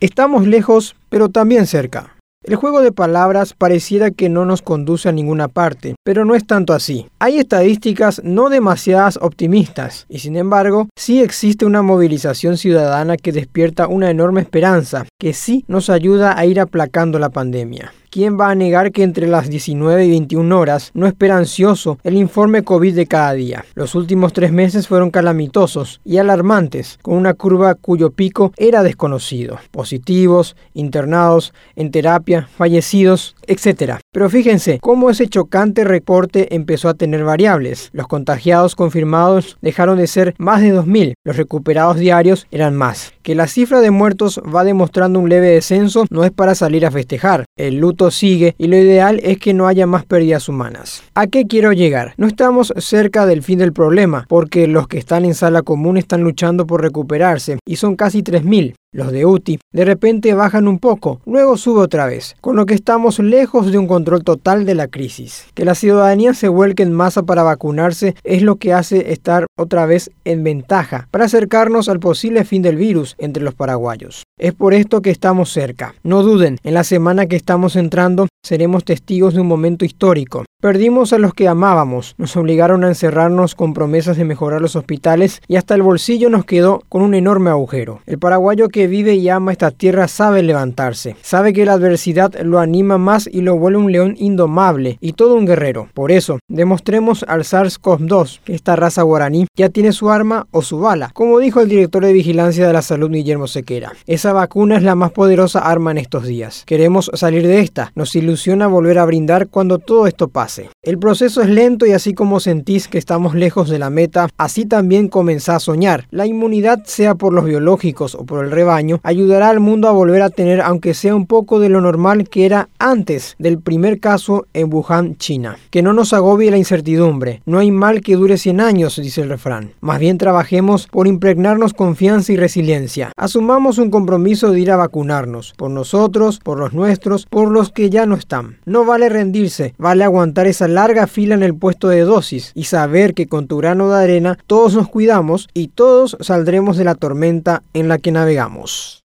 Estamos lejos, pero también cerca. El juego de palabras pareciera que no nos conduce a ninguna parte, pero no es tanto así. Hay estadísticas no demasiadas optimistas, y sin embargo, sí existe una movilización ciudadana que despierta una enorme esperanza, que sí nos ayuda a ir aplacando la pandemia. ¿Quién va a negar que entre las 19 y 21 horas no espera ansioso el informe COVID de cada día? Los últimos tres meses fueron calamitosos y alarmantes, con una curva cuyo pico era desconocido. Positivos, internados, en terapia, fallecidos, etc. Pero fíjense cómo ese chocante reporte empezó a tener variables. Los contagiados confirmados dejaron de ser más de 2.000, los recuperados diarios eran más. Que la cifra de muertos va demostrando un leve descenso no es para salir a festejar. El luto sigue y lo ideal es que no haya más pérdidas humanas. ¿A qué quiero llegar? No estamos cerca del fin del problema, porque los que están en sala común están luchando por recuperarse y son casi 3.000. Los de UTI de repente bajan un poco, luego sube otra vez, con lo que estamos lejos de un control total de la crisis. Que la ciudadanía se vuelque en masa para vacunarse es lo que hace estar otra vez en ventaja para acercarnos al posible fin del virus entre los paraguayos. Es por esto que estamos cerca. No duden, en la semana que estamos entrando seremos testigos de un momento histórico. Perdimos a los que amábamos, nos obligaron a encerrarnos con promesas de mejorar los hospitales y hasta el bolsillo nos quedó con un enorme agujero. El paraguayo que vive y ama esta tierra sabe levantarse, sabe que la adversidad lo anima más y lo vuelve un león indomable y todo un guerrero. Por eso, demostremos al SARS-CoV-2 que esta raza guaraní ya tiene su arma o su bala, como dijo el director de Vigilancia de la Salud Guillermo Sequera. Esa vacuna es la más poderosa arma en estos días. Queremos salir de esta, nos ilusiona volver a brindar cuando todo esto pase. El proceso es lento y así como sentís que estamos lejos de la meta, así también comenzá a soñar. La inmunidad, sea por los biológicos o por el rebaño, ayudará al mundo a volver a tener aunque sea un poco de lo normal que era antes del primer caso en Wuhan, China. Que no nos agobie la incertidumbre. No hay mal que dure 100 años, dice el refrán. Más bien trabajemos por impregnarnos confianza y resiliencia. Asumamos un compromiso de ir a vacunarnos. Por nosotros, por los nuestros, por los que ya no están. No vale rendirse, vale aguantar esa larga fila en el puesto de dosis y saber que con tu grano de arena todos nos cuidamos y todos saldremos de la tormenta en la que navegamos.